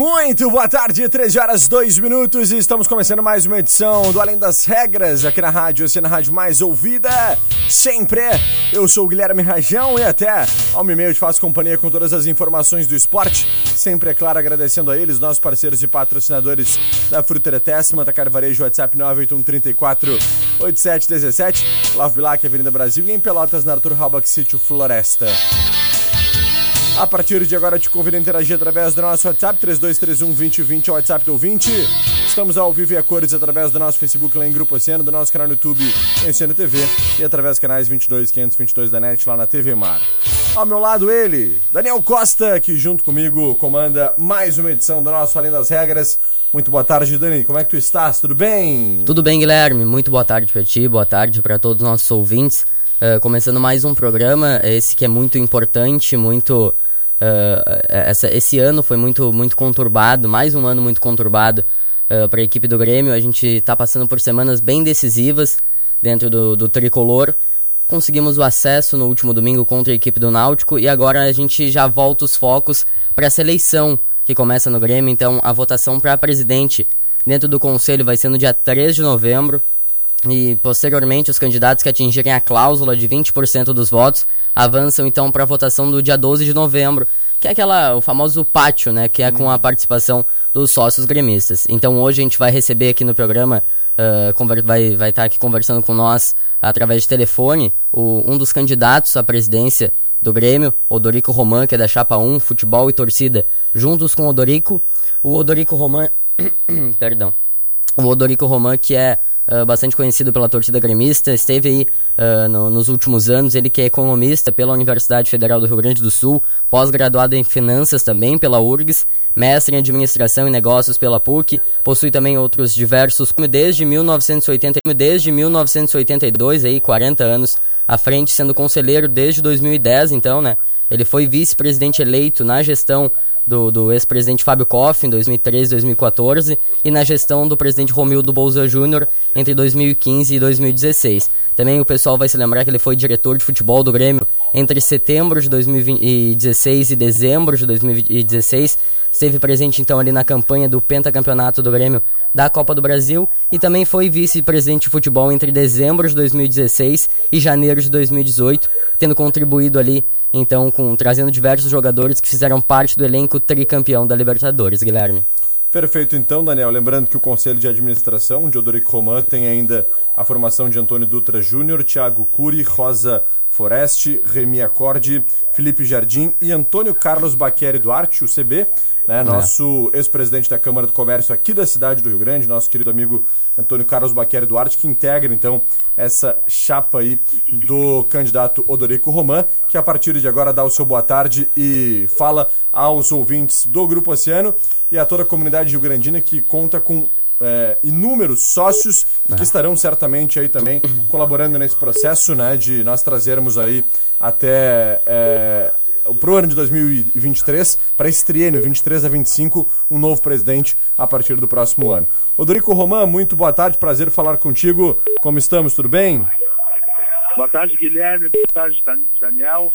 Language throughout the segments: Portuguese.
Muito boa tarde, 13 horas 2 minutos e estamos começando mais uma edição do Além das Regras aqui na rádio, assim na rádio mais ouvida, sempre. Eu sou o Guilherme Rajão e até ao meio te faço companhia com todas as informações do esporte, sempre é claro agradecendo a eles, nossos parceiros e patrocinadores da Fruteira Tessima, da Carvarejo, WhatsApp 98134 8717, Love Bilac, Avenida Brasil e em Pelotas, na Arthur Halbach Sítio Floresta. A partir de agora, te convido a interagir através do nosso WhatsApp 3231 2020, é o WhatsApp do ouvinte. Estamos ao vivo e a cores através do nosso Facebook lá em Grupo Oceano, do nosso canal no YouTube Oceano TV e através dos canais 22 522 da NET lá na TV Mar. Ao meu lado, ele, Daniel Costa, que junto comigo comanda mais uma edição do nosso Além das Regras. Muito boa tarde, Dani. Como é que tu estás? Tudo bem? Tudo bem, Guilherme. Muito boa tarde para ti, boa tarde para todos os nossos ouvintes. Uh, começando mais um programa, esse que é muito importante, muito Uh, essa, esse ano foi muito, muito conturbado, mais um ano muito conturbado uh, para a equipe do Grêmio. A gente está passando por semanas bem decisivas dentro do, do tricolor. Conseguimos o acesso no último domingo contra a equipe do Náutico e agora a gente já volta os focos para essa eleição que começa no Grêmio. Então, a votação para presidente dentro do conselho vai ser no dia 3 de novembro. E posteriormente, os candidatos que atingirem a cláusula de 20% dos votos avançam então para a votação do dia 12 de novembro, que é aquela, o famoso pátio, né? Que é com a participação dos sócios gremistas. Então hoje a gente vai receber aqui no programa, uh, vai, vai estar tá aqui conversando com nós através de telefone, o, um dos candidatos à presidência do Grêmio, Odorico Roman, que é da Chapa 1, Futebol e Torcida, juntos com o Odorico. O Odorico Roman. perdão. O Odorico Roman, que é uh, bastante conhecido pela torcida gremista, esteve aí uh, no, nos últimos anos, ele que é economista pela Universidade Federal do Rio Grande do Sul, pós-graduado em finanças também pela URGS, mestre em administração e negócios pela PUC, possui também outros diversos desde 1980, desde 1982 aí 40 anos à frente, sendo conselheiro desde 2010, então, né? Ele foi vice-presidente eleito na gestão do, do ex-presidente Fábio Koff em 2013 e 2014 e na gestão do presidente Romildo Bolsa Júnior entre 2015 e 2016. Também o pessoal vai se lembrar que ele foi diretor de futebol do Grêmio entre setembro de 2016 e dezembro de 2016 esteve presente então ali na campanha do pentacampeonato do Grêmio da Copa do Brasil e também foi vice-presidente de futebol entre dezembro de 2016 e janeiro de 2018, tendo contribuído ali então com trazendo diversos jogadores que fizeram parte do elenco tricampeão da Libertadores, Guilherme. Perfeito, então, Daniel. Lembrando que o Conselho de Administração de Odorico Roman tem ainda a formação de Antônio Dutra Júnior, Thiago Cury, Rosa Foreste, Remy Acorde, Felipe Jardim e Antônio Carlos Baqueri Duarte, o CB, né, é. nosso ex-presidente da Câmara do Comércio aqui da cidade do Rio Grande, nosso querido amigo Antônio Carlos Baqueri Duarte, que integra então essa chapa aí do candidato Odorico Roman, que a partir de agora dá o seu boa tarde e fala aos ouvintes do Grupo Oceano e a toda a comunidade rio-grandina que conta com é, inúmeros sócios que é. estarão certamente aí também colaborando nesse processo, né, de nós trazermos aí até é, para o ano de 2023, para esse triênio 23 a 25, um novo presidente a partir do próximo ano. Odorico Roman, muito boa tarde, prazer falar contigo. Como estamos, tudo bem? Boa tarde, Guilherme. Boa tarde, Daniel.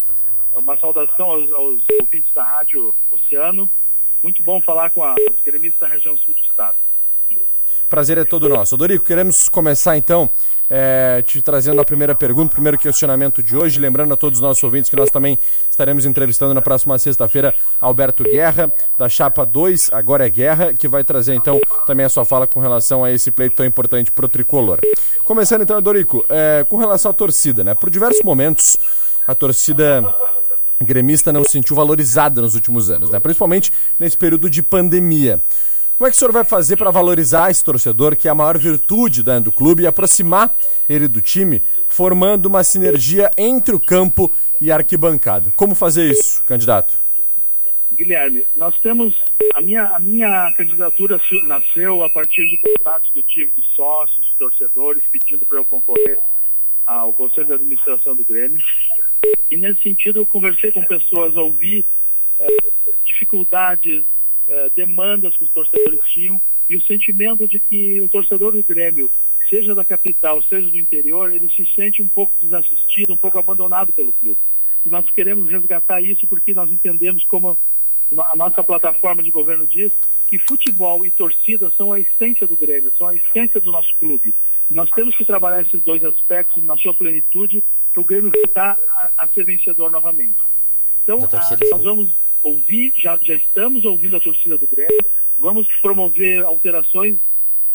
Uma saudação aos, aos ouvintes da Rádio Oceano. Muito bom falar com a, os gremistas da região sul do estado. Prazer é todo nosso. Dorico, queremos começar então é, te trazendo a primeira pergunta, o primeiro questionamento de hoje. Lembrando a todos os nossos ouvintes que nós também estaremos entrevistando na próxima sexta-feira Alberto Guerra, da Chapa 2, agora é Guerra, que vai trazer então também a sua fala com relação a esse pleito tão importante para o tricolor. Começando então, Dorico, é, com relação à torcida, né? Por diversos momentos, a torcida gremista não se sentiu valorizada nos últimos anos, né? principalmente nesse período de pandemia. Como é que o senhor vai fazer para valorizar esse torcedor, que é a maior virtude né, do clube, e aproximar ele do time, formando uma sinergia entre o campo e a arquibancada? Como fazer isso, candidato? Guilherme, nós temos. A minha, a minha candidatura nasceu a partir de contatos que eu tive de sócios, de torcedores, pedindo para eu concorrer ao Conselho de Administração do Grêmio. E nesse sentido eu conversei com pessoas, ouvi eh, dificuldades, eh, demandas que os torcedores tinham e o sentimento de que o torcedor do Grêmio, seja da capital, seja do interior, ele se sente um pouco desassistido, um pouco abandonado pelo clube. E nós queremos resgatar isso porque nós entendemos como a nossa plataforma de governo diz que futebol e torcida são a essência do Grêmio, são a essência do nosso clube. Nós temos que trabalhar esses dois aspectos na sua plenitude para o Grêmio voltar a, a, ser vencedor novamente. Então, a, nós vamos ouvir, já, já estamos ouvindo a torcida do Grêmio, vamos promover alterações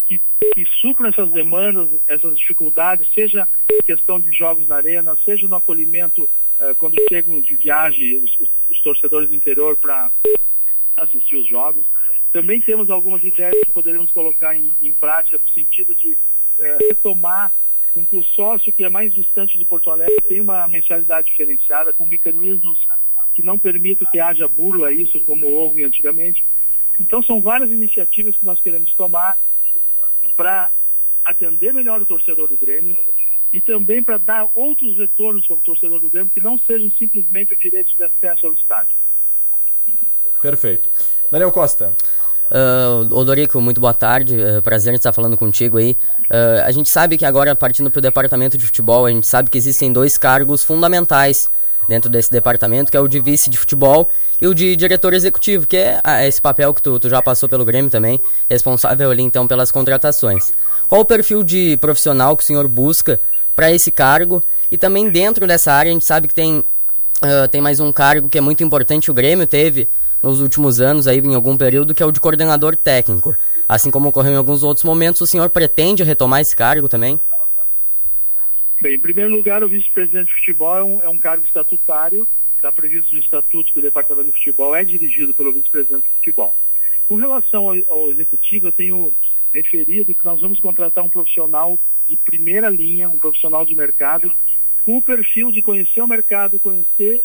que, que supram essas demandas, essas dificuldades, seja questão de jogos na arena, seja no acolhimento uh, quando chegam de viagem os, os, os torcedores do interior para assistir os jogos. Também temos algumas ideias que poderemos colocar em, em prática no sentido de uh, retomar com que o sócio que é mais distante de Porto Alegre tenha uma mensalidade diferenciada, com mecanismos que não permitam que haja burla isso, como houve antigamente. Então, são várias iniciativas que nós queremos tomar para atender melhor o torcedor do Grêmio e também para dar outros retornos para o torcedor do Grêmio que não sejam simplesmente o direito de acesso ao estádio. Perfeito. Daniel Costa. Uh, Odorico, muito boa tarde. Uh, prazer em estar falando contigo aí. Uh, a gente sabe que agora, partindo para o departamento de futebol, a gente sabe que existem dois cargos fundamentais dentro desse departamento, que é o de vice de futebol e o de diretor executivo, que é ah, esse papel que tu, tu já passou pelo Grêmio também, responsável ali então pelas contratações. Qual o perfil de profissional que o senhor busca para esse cargo? E também dentro dessa área a gente sabe que tem, uh, tem mais um cargo que é muito importante, o Grêmio teve nos últimos anos, aí em algum período, que é o de coordenador técnico. Assim como ocorreu em alguns outros momentos, o senhor pretende retomar esse cargo também? Bem, em primeiro lugar, o vice-presidente de futebol é um, é um cargo estatutário, está previsto no estatuto que o departamento de futebol é dirigido pelo vice-presidente de futebol. Com relação ao, ao executivo, eu tenho referido que nós vamos contratar um profissional de primeira linha, um profissional de mercado, com o perfil de conhecer o mercado, conhecer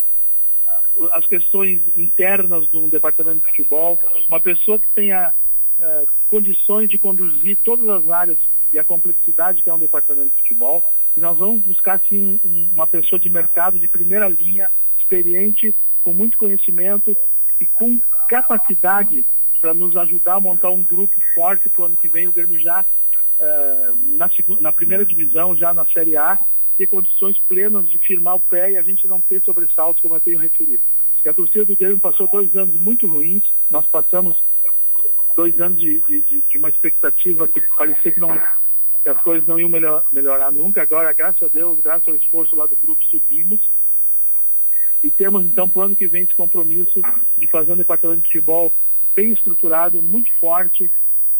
as questões internas de um departamento de futebol, uma pessoa que tenha uh, condições de conduzir todas as áreas e a complexidade que é um departamento de futebol. E nós vamos buscar, sim, uma pessoa de mercado de primeira linha, experiente, com muito conhecimento e com capacidade para nos ajudar a montar um grupo forte para o ano que vem. O Grêmio já uh, na, na primeira divisão, já na Série A, ter condições plenas de firmar o pé e a gente não ter sobressaltos, como eu tenho referido. E a torcida do Grêmio passou dois anos muito ruins, nós passamos dois anos de, de, de uma expectativa que parecia que, não, que as coisas não iam melhor, melhorar nunca. Agora, graças a Deus, graças ao esforço lá do grupo, subimos. E temos, então, para o ano que vem, esse compromisso de fazer um departamento de futebol bem estruturado, muito forte,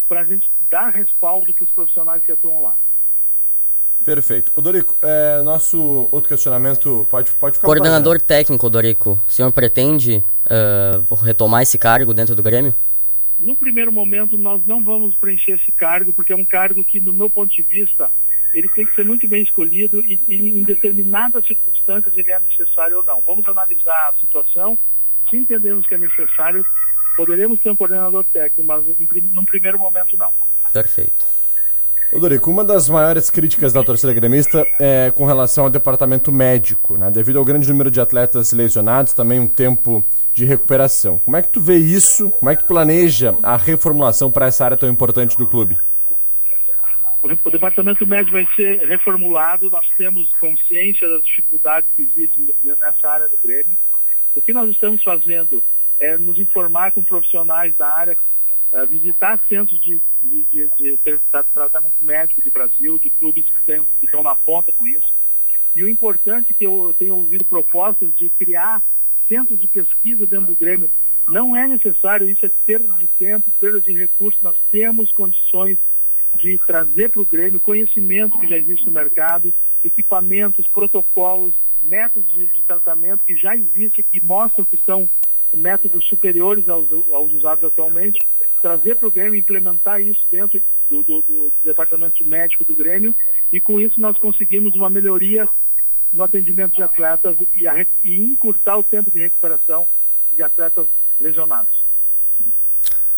para a gente dar respaldo para os profissionais que atuam lá. Perfeito. O Dorico, é, nosso outro questionamento pode, pode ficar. Coordenador técnico, Dorico, o senhor pretende uh, retomar esse cargo dentro do Grêmio? No primeiro momento, nós não vamos preencher esse cargo, porque é um cargo que, no meu ponto de vista, ele tem que ser muito bem escolhido e, e em determinadas circunstâncias ele é necessário ou não. Vamos analisar a situação. Se entendemos que é necessário, poderemos ter um coordenador técnico, mas em, num primeiro momento não. Perfeito. Dorico, uma das maiores críticas da torcida gremista é com relação ao departamento médico, né? Devido ao grande número de atletas lesionados, também um tempo de recuperação. Como é que tu vê isso? Como é que tu planeja a reformulação para essa área tão importante do clube? O departamento médico vai ser reformulado, nós temos consciência das dificuldades que existem nessa área do Grêmio. O que nós estamos fazendo é nos informar com profissionais da área uh, visitar centros de, de, de, de, tratamento médico de Brasil, de clubes que, tem, que estão na ponta com isso. E o importante é que eu tenho ouvido propostas de criar centros de pesquisa dentro do Grêmio. Não é necessário, isso é perda de tempo, perda de recursos. Nós temos condições de trazer para o Grêmio conhecimento que já existe no mercado, equipamentos, protocolos, métodos de, de tratamento que já existem, que mostram que são métodos superiores aos, aos usados atualmente, trazer para o Grêmio, implementar isso dentro do, do, do, departamento médico do Grêmio e com isso nós conseguimos uma melhoria no atendimento de atletas e, a, e encurtar o tempo de recuperação de atletas lesionados.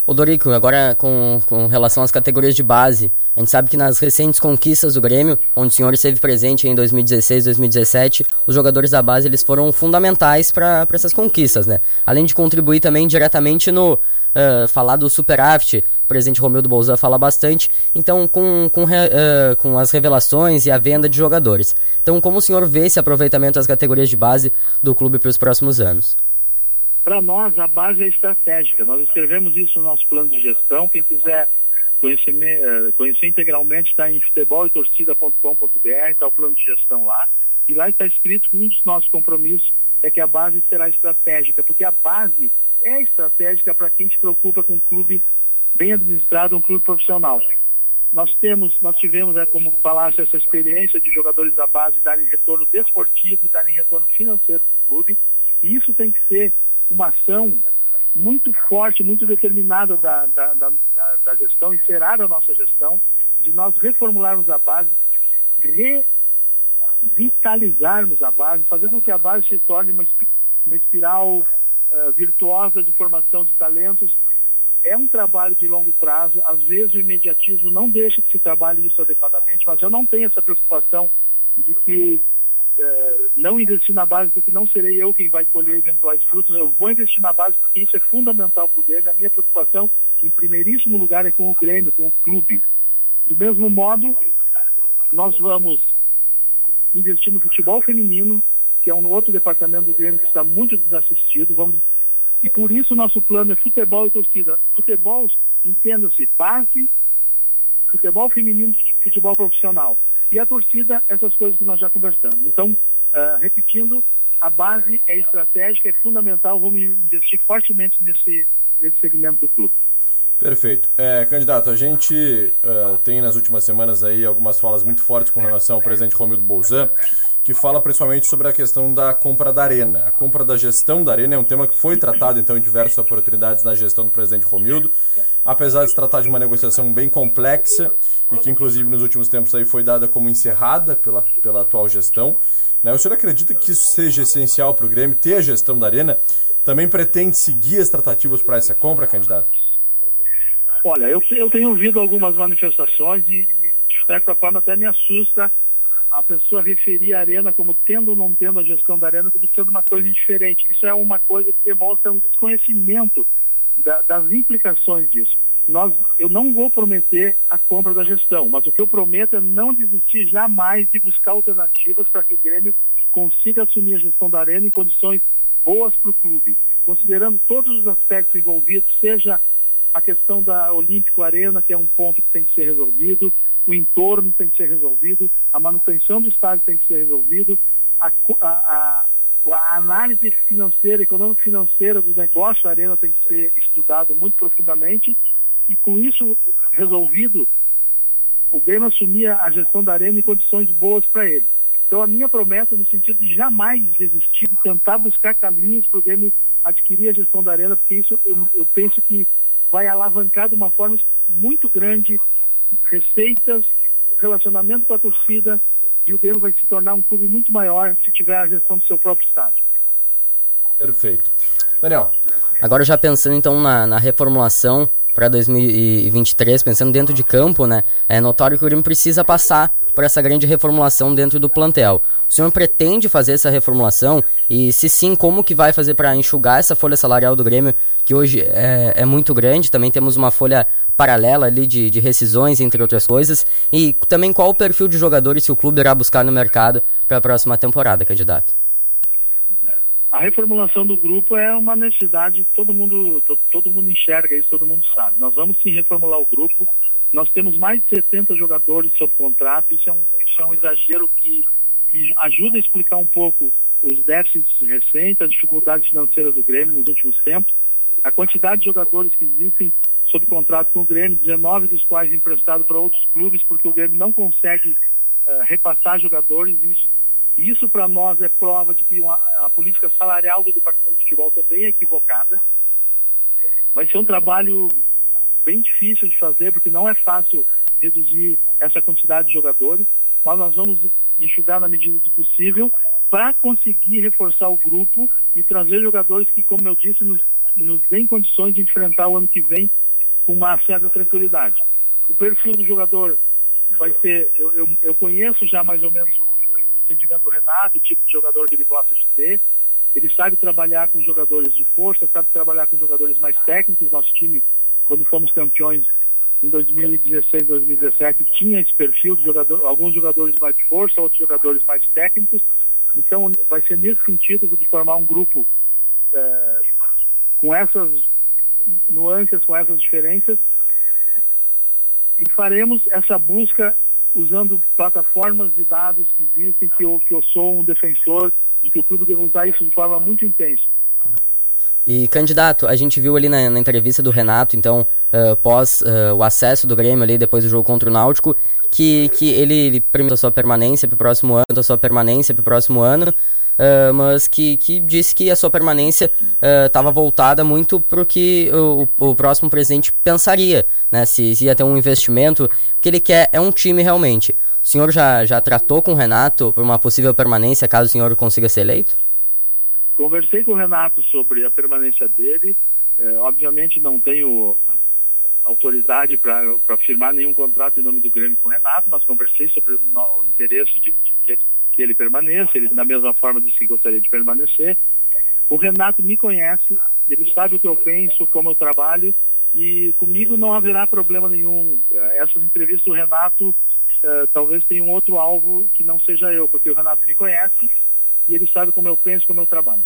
O Dorico, agora com, com relação às categorias de base, a gente sabe que nas recentes conquistas do Grêmio, onde o senhor esteve presente em 2016, 2017, os jogadores da base eles foram fundamentais para essas conquistas, né? Além de contribuir também diretamente no uh, falar do superávit, o presidente Romildo Bolzan fala bastante, então com, com, uh, com as revelações e a venda de jogadores. Então como o senhor vê esse aproveitamento das categorias de base do clube para os próximos anos? Para nós, a base é estratégica. Nós escrevemos isso no nosso plano de gestão. Quem quiser conhecer, eh, conhecer integralmente está em futeboletorcida.com.br, está o plano de gestão lá. E lá está escrito que um dos nossos compromissos é que a base será estratégica, porque a base é estratégica para quem se preocupa com um clube bem administrado, um clube profissional. Nós temos, nós tivemos, é, como falasse, essa experiência de jogadores da base darem retorno desportivo darem retorno financeiro para o clube. E isso tem que ser uma ação muito forte, muito determinada da, da, da, da, gestão e será da nossa gestão, de nós reformularmos a base, revitalizarmos a base, fazer com que a base se torne uma, uma espiral uh, virtuosa de formação de talentos. É um trabalho de longo prazo, às vezes o imediatismo não deixa que se trabalhe isso adequadamente, mas eu não tenho essa preocupação de que é, não investir na base porque não serei eu quem vai colher eventuais frutos, eu vou investir na base porque isso é fundamental para o Grêmio. A minha preocupação, em primeiríssimo lugar, é com o Grêmio, com o clube. Do mesmo modo, nós vamos investir no futebol feminino, que é um outro departamento do Grêmio que está muito desassistido. Vamos e por isso nosso plano é futebol e torcida. Futebol, entenda-se, base, futebol feminino, futebol profissional. E a torcida, essas coisas que nós já conversamos. Então, uh, repetindo, a base é estratégica, é fundamental, vamos investir fortemente nesse, nesse segmento do clube. Perfeito. É, candidato, a gente uh, tem nas últimas semanas aí algumas falas muito fortes com relação ao presidente Romildo Bolzan, que fala principalmente sobre a questão da compra da arena. A compra da gestão da arena é um tema que foi tratado então em diversas oportunidades na gestão do presidente Romildo, apesar de se tratar de uma negociação bem complexa e que inclusive nos últimos tempos aí foi dada como encerrada pela, pela atual gestão. Né? O senhor acredita que isso seja essencial para o Grêmio ter a gestão da arena? Também pretende seguir as tratativas para essa compra, candidato? Olha, eu, eu tenho ouvido algumas manifestações e, de certa forma, até me assusta a pessoa referir a arena como tendo ou não tendo a gestão da arena como sendo uma coisa diferente. Isso é uma coisa que demonstra um desconhecimento da, das implicações disso. Nós, eu não vou prometer a compra da gestão, mas o que eu prometo é não desistir jamais de buscar alternativas para que o Grêmio consiga assumir a gestão da arena em condições boas para o clube, considerando todos os aspectos envolvidos, seja a questão da Olímpico Arena, que é um ponto que tem que ser resolvido, o entorno tem que ser resolvido, a manutenção do estádio tem que ser resolvido, a, a, a análise financeira, econômico-financeira do negócio da arena tem que ser estudado muito profundamente e com isso resolvido, o Grêmio assumia a gestão da arena em condições boas para ele. Então a minha promessa no sentido de jamais desistir, tentar buscar caminhos para o Grêmio adquirir a gestão da arena, porque isso eu, eu penso que vai alavancar de uma forma muito grande receitas, relacionamento com a torcida e o Grêmio vai se tornar um clube muito maior se tiver a gestão do seu próprio estádio. Perfeito. Daniel. Agora já pensando então na, na reformulação para 2023, pensando dentro de campo, né? É notório que o Grêmio precisa passar por essa grande reformulação dentro do plantel. O senhor pretende fazer essa reformulação? E se sim, como que vai fazer para enxugar essa folha salarial do Grêmio, que hoje é, é, muito grande? Também temos uma folha paralela ali de, de rescisões, entre outras coisas. E também qual o perfil de jogadores que o clube irá buscar no mercado para a próxima temporada, candidato? A reformulação do grupo é uma necessidade, todo mundo, todo, mundo enxerga isso, todo mundo sabe. Nós vamos sim reformular o grupo. Nós temos mais de 70 jogadores sob contrato, isso é um, isso é um exagero que, que ajuda a explicar um pouco os déficits recentes, as dificuldades financeiras do Grêmio nos últimos tempos, a quantidade de jogadores que existem sob contrato com o Grêmio, 19 dos quais emprestados para outros clubes, porque o Grêmio não consegue uh, repassar jogadores, isso isso para nós é prova de que uma, a política salarial do departamento de futebol também é equivocada. Vai ser um trabalho bem difícil de fazer, porque não é fácil reduzir essa quantidade de jogadores, mas nós vamos enxugar na medida do possível para conseguir reforçar o grupo e trazer jogadores que, como eu disse, nos, nos deem condições de enfrentar o ano que vem com uma certa tranquilidade. O perfil do jogador vai ser, eu, eu, eu conheço já mais ou menos o entendimento do Renato, o tipo de jogador que ele gosta de ter. Ele sabe trabalhar com jogadores de força, sabe trabalhar com jogadores mais técnicos. Nosso time, quando fomos campeões em 2016, 2017, tinha esse perfil de jogador, alguns jogadores mais de força, outros jogadores mais técnicos. Então, vai ser nesse sentido de formar um grupo é, com essas nuances, com essas diferenças. E faremos essa busca usando plataformas de dados que existem, que eu, que eu sou um defensor de que o clube deve usar isso de forma muito intensa. E, candidato, a gente viu ali na, na entrevista do Renato, então, uh, pós uh, o acesso do Grêmio ali, depois do jogo contra o Náutico, que, que ele, ele permitiu a sua permanência para o próximo ano, a sua permanência para o próximo ano, uh, mas que, que disse que a sua permanência estava uh, voltada muito para o que o, próximo presidente pensaria, né? Se, se, ia ter um investimento. O que ele quer é um time realmente. O senhor já, já tratou com o Renato por uma possível permanência caso o senhor consiga ser eleito? Conversei com o Renato sobre a permanência dele. É, obviamente não tenho autoridade para firmar nenhum contrato em nome do Grêmio com o Renato, mas conversei sobre o, o interesse de, de, de, que ele permaneça, ele da mesma forma disse que gostaria de permanecer. O Renato me conhece, ele sabe o que eu penso, como eu trabalho, e comigo não haverá problema nenhum. Eh, essas entrevistas do Renato uh, talvez tenha um outro alvo que não seja eu, porque o Renato me conhece e ele sabe como eu penso, como eu trabalho.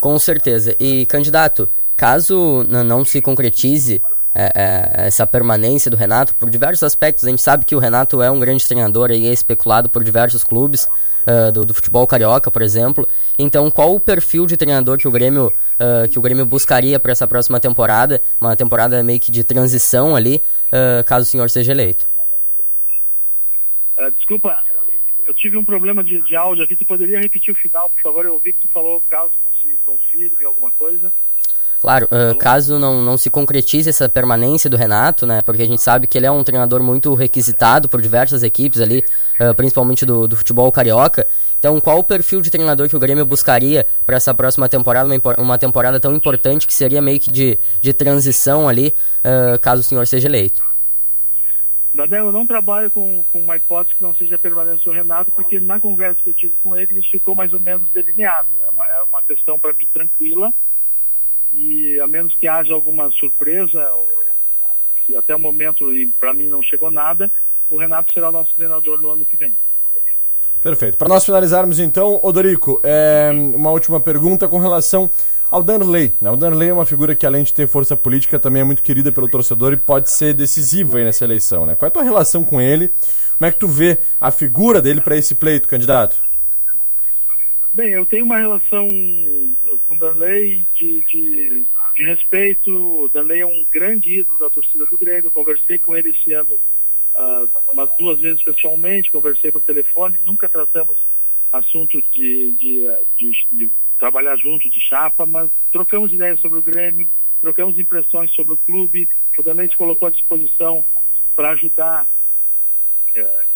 Com certeza. E, candidato, caso não se concretize é, é, essa permanência do Renato por diversos aspectos. A gente sabe que o Renato é um grande treinador e é especulado por diversos clubes uh, do, do, futebol carioca, por exemplo. Então, qual o perfil de treinador que o Grêmio, uh, que o Grêmio buscaria para essa próxima temporada? Uma temporada meio que de transição ali, uh, caso o senhor seja eleito. desculpa, eu tive um problema de, de áudio aqui. Tu poderia repetir o final, por favor? Eu ouvi que tu falou caso não se confirme alguma coisa. Claro, uh, caso não, não se concretize essa permanência do Renato, né? Porque a gente sabe que ele é um treinador muito requisitado por diversas equipes ali, uh, principalmente do, do futebol carioca. Então, qual o perfil de treinador que o Grêmio buscaria para essa próxima temporada, uma, uma, temporada tão importante que seria meio que de, de transição ali, uh, caso o senhor seja eleito? Dadel, eu não trabalho com, com uma hipótese que não seja permanência do Renato, porque na conversa que eu tive com ele, isso ficou mais ou menos delineado. É uma, é uma questão para mim tranquila e a menos que haja alguma surpresa, até o momento para mim não chegou nada, o Renato será nosso treinador no ano que vem. Perfeito. Para nós finalizarmos então, Odorico, é, uma última pergunta com relação ao Danley. Né? O Danley é uma figura que, além de ter força política, também é muito querida pelo torcedor e pode ser decisivo aí nessa eleição. Né? Qual é a tua relação com ele? Como é que tu vê a figura dele para esse pleito, candidato? Bem, eu tenho uma relação com o Danley de, de, de, respeito. O Danley é um grande ídolo da torcida do Grêmio. Eu conversei com ele esse ano uh, umas duas vezes pessoalmente, conversei por telefone. Nunca tratamos assunto de, de, de, de trabalhar junto, de chapa, mas trocamos ideias sobre o Grêmio, trocamos impressões sobre o clube. O Danley se colocou à disposição para ajudar. Uh,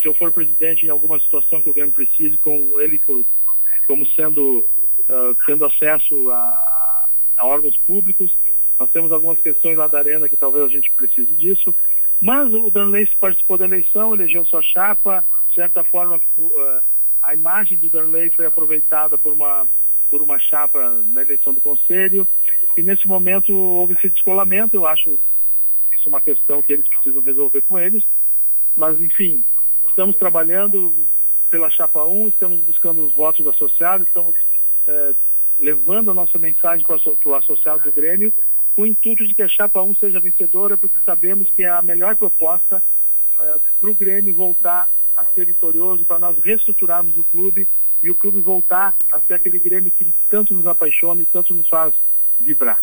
se eu for presidente em alguma situação que o Grêmio precise, com ele como sendo uh, tendo acesso a, a, órgãos públicos. Nós temos algumas questões lá da arena que talvez a gente precise disso. Mas o Danley participou da eleição, elegeu sua chapa, de certa forma uh, a imagem do Danley foi aproveitada por uma por uma chapa na eleição do conselho e nesse momento houve esse descolamento. Eu acho isso uma questão que eles precisam resolver com eles. Mas enfim, estamos trabalhando pela Chapa 1, estamos buscando os votos do associado, estamos é, levando a nossa mensagem para o associado do Grêmio, com o intuito de que a Chapa 1 seja vencedora, porque sabemos que é a melhor proposta é, para o Grêmio voltar a ser vitorioso, para nós reestruturarmos o clube e o clube voltar a ser aquele Grêmio que tanto nos apaixona e tanto nos faz vibrar.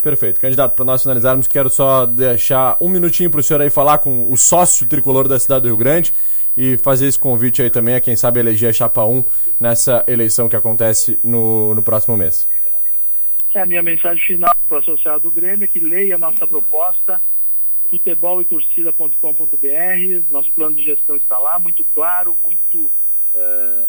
Perfeito. Candidato, para nós finalizarmos, quero só deixar um minutinho para o senhor aí falar com o sócio tricolor da cidade do Rio Grande e fazer esse convite aí também a quem sabe eleger a Chapa 1 nessa eleição que acontece no, no próximo mês. É a minha mensagem final para o associado do Grêmio é que leia a nossa proposta, futebol e torcida.com.br, nosso plano de gestão está lá, muito claro, muito uh,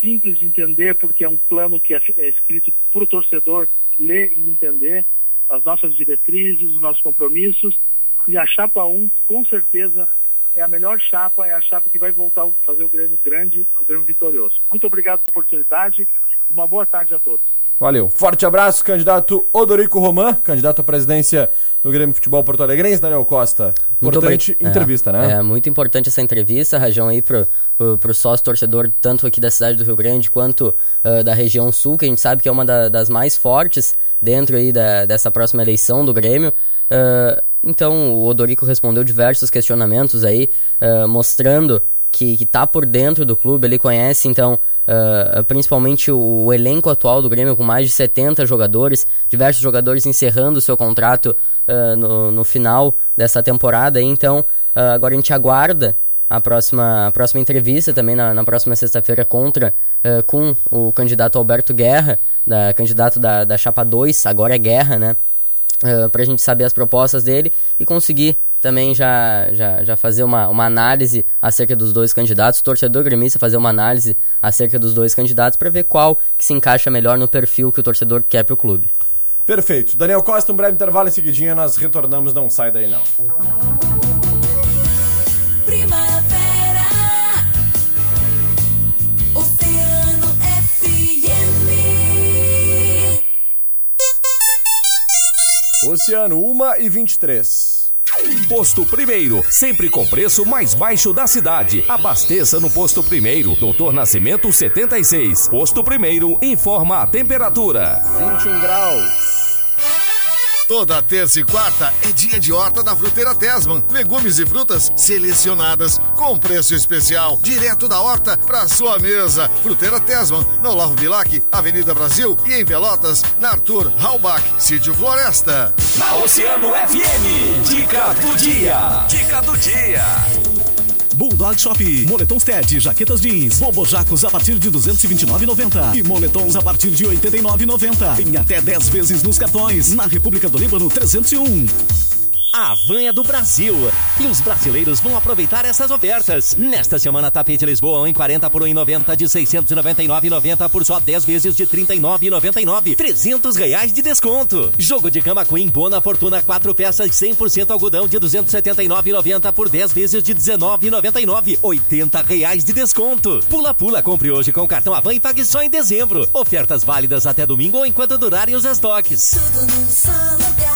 simples de entender, porque é um plano que é, é escrito para o torcedor ler e entender as nossas diretrizes, os nossos compromissos. E a chapa 1, com certeza, é a melhor chapa, é a chapa que vai voltar a fazer o Grêmio grande, o Grêmio vitorioso. Muito obrigado pela oportunidade. Uma boa tarde a todos. Valeu. Forte abraço, candidato Odorico Roman, candidato à presidência do Grêmio Futebol Porto Alegrense, Daniel Costa. Muito importante é, entrevista, né? É, muito importante essa entrevista, Rajão, aí pro, pro, sócio torcedor, tanto aqui da cidade do Rio Grande quanto uh, da região sul, que a gente sabe que é uma da, das mais fortes dentro aí da, dessa próxima eleição do Grêmio. Uh, então, o Odorico respondeu diversos questionamentos aí, uh, mostrando que, que tá por dentro do clube, ele conhece então uh, principalmente o, o, elenco atual do Grêmio com mais de 70 jogadores, diversos jogadores encerrando o seu contrato uh, no, no final dessa temporada, então uh, agora a gente aguarda a próxima, a próxima entrevista também na, na próxima sexta-feira contra com o candidato Alberto Guerra, da, candidato da, da Chapa 2, agora é Guerra, né? Uh, para a gente saber as propostas dele e conseguir também já, já, já fazer uma, uma análise acerca dos dois candidatos, torcedor gremista fazer uma análise acerca dos dois candidatos para ver qual que se encaixa melhor no perfil que o torcedor quer para o clube. Perfeito. Daniel Costa, um breve intervalo em seguidinha, nós retornamos, não sai daí não. Primavera, Oceano FM. Oceano, 1 e 23. Posto Primeiro, sempre com preço mais baixo da cidade. Abasteça no Posto Primeiro, Doutor Nascimento 76. Posto Primeiro informa a temperatura: 21 graus. Toda terça e quarta é dia de horta da Fruteira Tesman. Legumes e frutas selecionadas com preço especial, direto da horta para sua mesa. Fruteira Tesman, no Olavo Bilac, Avenida Brasil e em Pelotas, na Arthur Halbach, Sítio Floresta. Na Oceano FM, dica do dia. Dica do dia. Bulldog Shop, moletons TED, jaquetas jeans, bobojacos a partir de 229,90 e moletons a partir de 89,90. Em até 10 vezes nos cartões. Na República do Líbano 301 a van é do Brasil. E os brasileiros vão aproveitar essas ofertas. Nesta semana, tapete Lisboa em 40 por 1,90 de 699,90 por só 10 vezes de 39,99. 300 reais de desconto. Jogo de cama Queen Bona Fortuna 4 peças 100% algodão de 279,90 por 10 vezes de 19,99. 80 reais de desconto. Pula Pula, compre hoje com o cartão Avan e pague só em dezembro. Ofertas válidas até domingo ou enquanto durarem os estoques. Tudo num só lugar.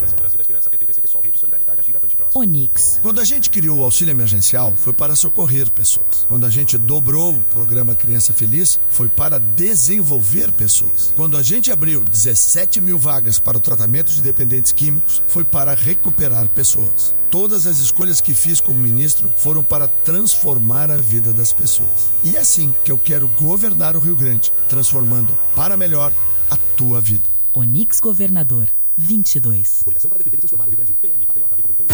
PT, Rede Solidariedade, Agir, Avante Próximo. Onix. Quando a gente criou o auxílio emergencial, foi para socorrer pessoas. Quando a gente dobrou o programa Criança Feliz, foi para desenvolver pessoas. Quando a gente abriu 17 mil vagas para o tratamento de dependentes químicos, foi para recuperar pessoas. Todas as escolhas que fiz como ministro foram para transformar a vida das pessoas. E é assim que eu quero governar o Rio Grande, transformando para melhor a tua vida. Onix Governador 22. Coligação para defender e transformar o Rio Grande. PL, Patriota, Republicano.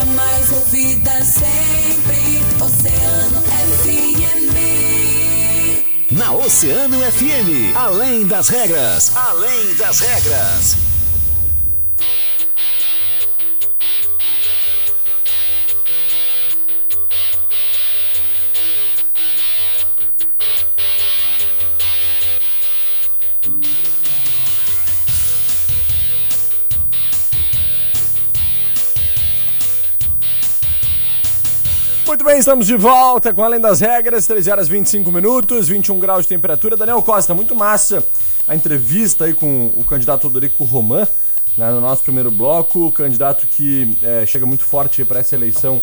A mais ouvida sempre, Oceano FM. Na Oceano FM, além das regras, além das regras. Muito bem, estamos de volta com Além das Regras, 13 horas 25 minutos, 21 graus de temperatura. Daniel Costa, muito massa a entrevista aí com o candidato Odorico Roman. né, no nosso primeiro bloco, o candidato que é, chega muito forte para essa eleição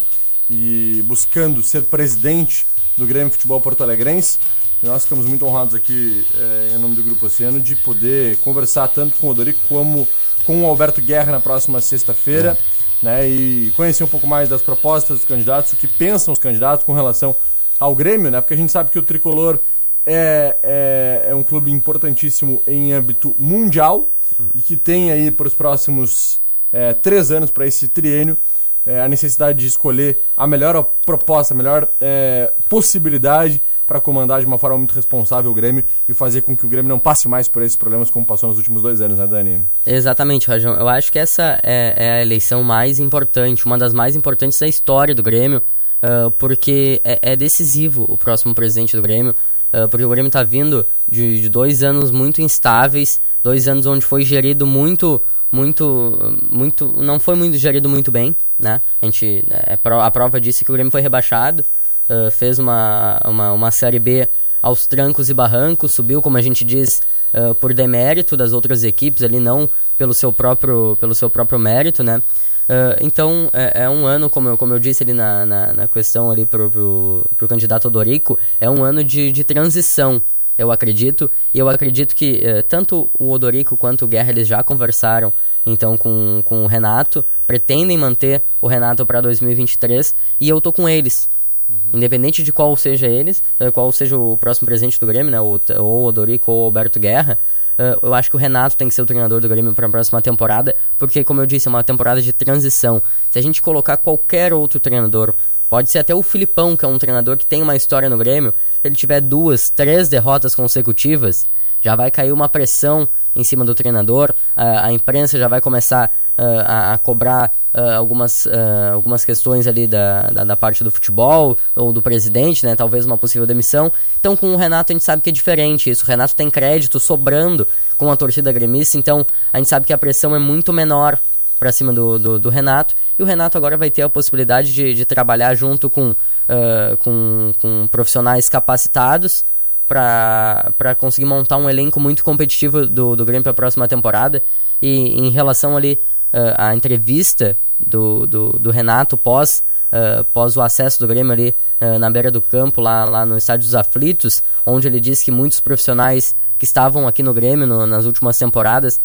e buscando ser presidente do Grêmio Futebol Porto Alegrense. E nós ficamos muito honrados aqui, é, em nome do Grupo Oceano, de poder conversar tanto com o Odorico como com o Alberto Guerra na próxima sexta-feira. É. Né, e conhecer um pouco mais das propostas dos candidatos, o que pensam os candidatos com relação ao Grêmio, né? Porque a gente sabe que o Tricolor é, é, é um clube importantíssimo em âmbito mundial e que tem aí para os próximos é, três anos, para esse triênio, é, a necessidade de escolher a melhor proposta, a melhor é, possibilidade para comandar de uma forma muito responsável o Grêmio e fazer com que o Grêmio não passe mais por esses problemas como passou nos últimos dois anos, né, Dani? Exatamente, Rajão. Eu acho que essa é, é a eleição mais importante, uma das mais importantes da história do Grêmio, uh, porque é, é, decisivo o próximo presidente do Grêmio. Uh, porque o Grêmio está vindo de, de dois anos muito instáveis, dois anos onde foi gerido muito muito, muito, não foi muito gerido muito bem, né? A gente, é, a prova disse que o Grêmio foi rebaixado, uh, fez uma, uma, uma série B aos trancos e barrancos, subiu, como a gente diz, uh, por demérito das outras equipes ali, não pelo seu próprio, pelo seu próprio mérito, né? Uh, então, é, é, um ano, como eu, como eu disse ali na, na, na questão ali pro, pro, pro candidato Odorico, é um ano de, de transição, eu acredito. E eu acredito que uh, tanto o Odorico quanto o Guerra, eles já conversaram então com, com o Renato, pretendem manter o Renato para 2023 e eu tô com eles. Uhum. Independente de qual seja eles, uh, qual seja o próximo presidente do Grêmio, né, ou, ou o Odorico ou o Alberto Guerra, Uh, eu acho que o Renato tem que ser o treinador do Grêmio para a próxima temporada, porque, como eu disse, é uma temporada de transição. Se a gente colocar qualquer outro treinador, pode ser até o Filipão, que é um treinador que tem uma história no Grêmio, se ele tiver duas, três derrotas consecutivas, já vai cair uma pressão em cima do treinador, a, a imprensa já vai começar uh, a, a, cobrar uh, algumas, uh, algumas questões ali da, da, da, parte do futebol ou do presidente, né? Talvez uma possível demissão. Então com o Renato a gente sabe que é diferente isso. O Renato tem crédito sobrando com a torcida gremista, então a gente sabe que a pressão é muito menor para cima do, do, do, Renato. E o Renato agora vai ter a possibilidade de, de trabalhar junto com, com, com profissionais capacitados para conseguir montar um elenco muito competitivo do, do Grêmio para a próxima temporada. E em relação ali uh, à entrevista do, do, do Renato pós, uh, o acesso do Grêmio ali uh, na beira do campo, lá, lá no Estádio dos Aflitos, onde ele disse que muitos profissionais que estavam aqui no Grêmio no, nas últimas temporadas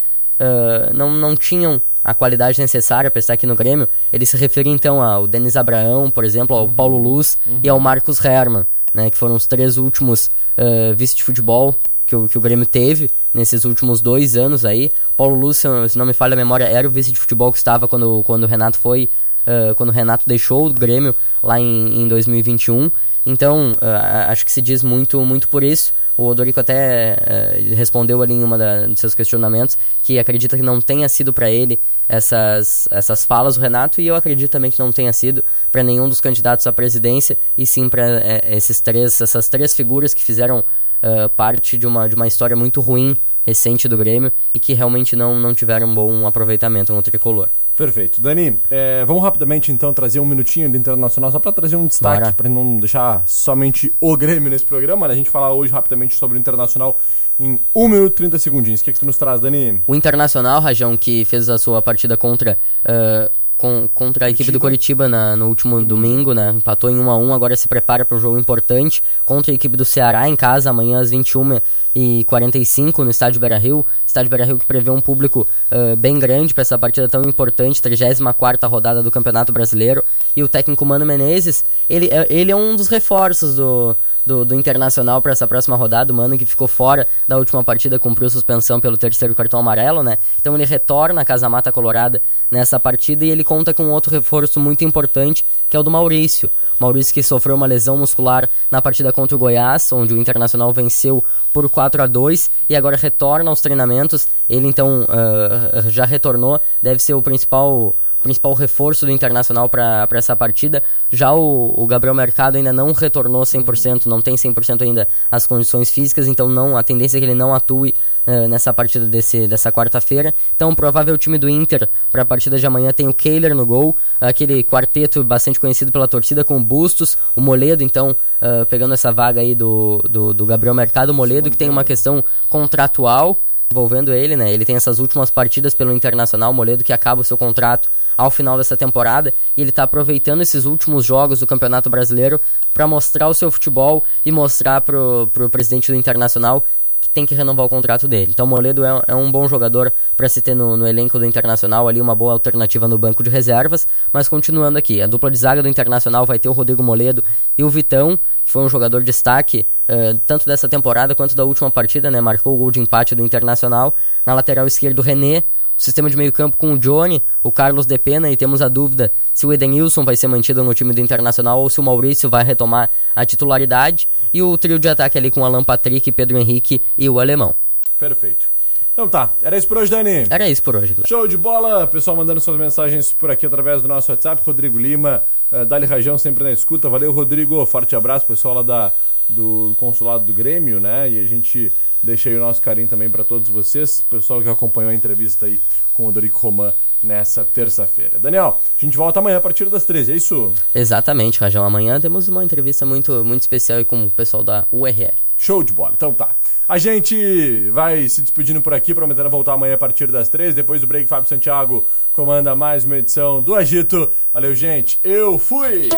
não, não tinham a qualidade necessária para estar aqui no Grêmio. Ele se referia então ao Denis Abraão, por exemplo, ao uhum. Paulo Luz uhum. e ao Marcos Herman né, que foram os três últimos uh, vice de futebol que o, que o Grêmio teve nesses últimos dois anos aí. Paulo Lúcio, se não me falha a memória, era o vice de futebol que estava quando, quando o Renato foi, uh, quando o Renato deixou o Grêmio lá em, em 2021. Então, uh, acho que se diz muito, muito por isso. O Odorico até uh, respondeu ali em da, dos seus questionamentos que acredita que não tenha sido para ele essas, essas falas do Renato e eu acredito também que não tenha sido para nenhum dos candidatos à presidência e sim para é, esses três essas três figuras que fizeram uh, parte de uma, de uma história muito ruim recente do Grêmio e que realmente não, não tiveram um bom aproveitamento no tricolor. Perfeito. Dani, é, vamos rapidamente então trazer um minutinho de internacional só para trazer um destaque, para não deixar somente o Grêmio nesse programa. Né? A gente falar hoje rapidamente sobre o internacional em 1 minuto e 30 segundinhos. O que, é que tu nos traz, Dani? O Internacional, Rajão, que fez a sua partida contra. Uh, com, contra a equipe Curitiba. do Coritiba na, no último uhum. domingo, né? Empatou em 1 a 1 agora se prepara para um jogo importante contra a equipe do Ceará em casa, amanhã às 21 e 45 no estádio Beira-Rio. Estádio Beira-Rio que prevê um público uh, bem grande para essa partida tão importante, 34ª rodada do Campeonato Brasileiro. E o técnico Mano Menezes, ele, é, ele é um dos reforços do do, do Internacional para essa próxima rodada. O Mano que ficou fora da última partida cumpriu suspensão pelo terceiro cartão amarelo, né? Então ele retorna à Casa Mata Colorada nessa partida e ele conta com outro reforço muito importante, que é o do Maurício. Maurício que sofreu uma lesão muscular na partida contra o Goiás, onde o Internacional venceu por 4 a 2 e agora retorna aos treinamentos. Ele então uh, já retornou, deve ser o principal principal reforço do Internacional para essa partida. Já o, o, Gabriel Mercado ainda não retornou 100%, não tem 100% ainda as condições físicas, então não a tendência é que ele não atue uh, nessa partida desse, dessa quarta-feira. Então, o provável time do Inter para a partida de amanhã tem o Kehler no gol, aquele quarteto bastante conhecido pela torcida com o Bustos, o Moledo, então, uh, pegando essa vaga aí do, do, do Gabriel Mercado, o Moledo que tem uma questão contratual envolvendo ele, né? Ele tem essas últimas partidas pelo Internacional, Moledo que acaba o seu contrato ao final dessa temporada e ele está aproveitando esses últimos jogos do Campeonato Brasileiro para mostrar o seu futebol e mostrar pro, pro presidente do Internacional tem que renovar o contrato dele. Então, Moledo é, é um bom jogador para se ter no, no, elenco do Internacional, ali uma boa alternativa no banco de reservas. Mas continuando aqui, a dupla de zaga do Internacional vai ter o Rodrigo Moledo e o Vitão, que foi um jogador de destaque uh, tanto dessa temporada quanto da última partida, né? Marcou o gol de empate do Internacional. Na lateral esquerda, o René o sistema de meio campo com o Johnny, o Carlos de Pena e temos a dúvida se o Edenilson vai ser mantido no time do Internacional ou se o Maurício vai retomar a titularidade e o trio de ataque ali com Alan Patrick, Pedro Henrique e o Alemão. Perfeito. Então tá, era isso por hoje, Dani? Era isso por hoje, Show de bola, pessoal mandando suas mensagens por aqui através do nosso WhatsApp, Rodrigo Lima, uh, Dali Rajão sempre na escuta, valeu Rodrigo, forte abraço, pessoal lá da, do consulado do Grêmio, né, e a gente deixa aí o nosso carinho também para todos vocês, pessoal que acompanhou a entrevista aí com o Dorico Roman nessa terça-feira. Daniel, a gente volta amanhã a partir das 13, é isso? Exatamente, Rajão. Amanhã temos uma entrevista muito, muito especial com o pessoal da URF. Show de bola, então tá. A gente vai se despedindo por aqui, prometendo voltar amanhã a partir das 13. Depois do break, Fábio Santiago comanda mais uma edição do Agito. Valeu, gente. Eu fui!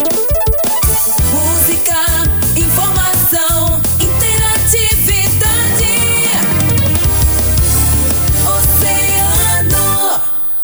Música